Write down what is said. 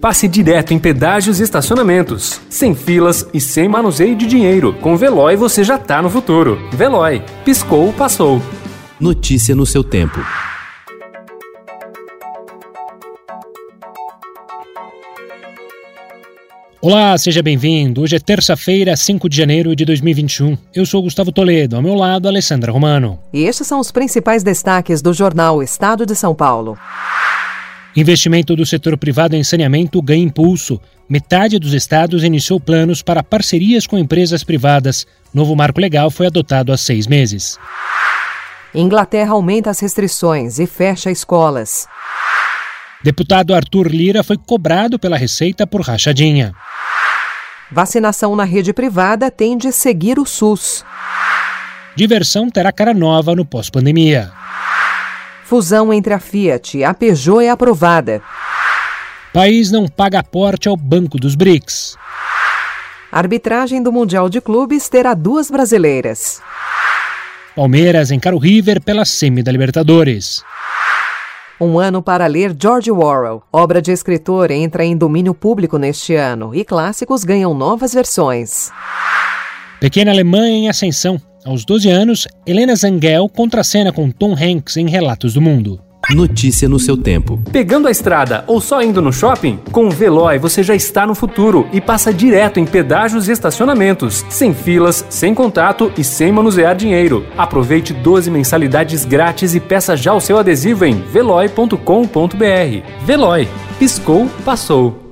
passe direto em pedágios e estacionamentos, sem filas e sem manuseio de dinheiro. Com Veloy você já tá no futuro. Veloy, piscou, passou. Notícia no seu tempo. Olá, seja bem-vindo. Hoje é terça-feira, 5 de janeiro de 2021. Eu sou Gustavo Toledo, ao meu lado, Alessandra Romano. E estes são os principais destaques do jornal Estado de São Paulo. Investimento do setor privado em saneamento ganha impulso. Metade dos estados iniciou planos para parcerias com empresas privadas. Novo marco legal foi adotado há seis meses. Inglaterra aumenta as restrições e fecha escolas. Deputado Arthur Lira foi cobrado pela Receita por rachadinha. Vacinação na rede privada tende a seguir o SUS. Diversão terá cara nova no pós-pandemia. Fusão entre a Fiat e a Peugeot é aprovada. País não paga aporte ao Banco dos BRICS. arbitragem do Mundial de Clubes terá duas brasileiras. Palmeiras encara o River pela semi da Libertadores. Um ano para ler George Orwell. Obra de escritor entra em domínio público neste ano e clássicos ganham novas versões. Pequena Alemanha em ascensão. Aos 12 anos, Helena Zangel contracena com Tom Hanks em Relatos do Mundo. Notícia no seu tempo. Pegando a estrada ou só indo no shopping? Com o Veloy você já está no futuro e passa direto em pedágios e estacionamentos, sem filas, sem contato e sem manusear dinheiro. Aproveite 12 mensalidades grátis e peça já o seu adesivo em veloy.com.br. Veloy, piscou, passou.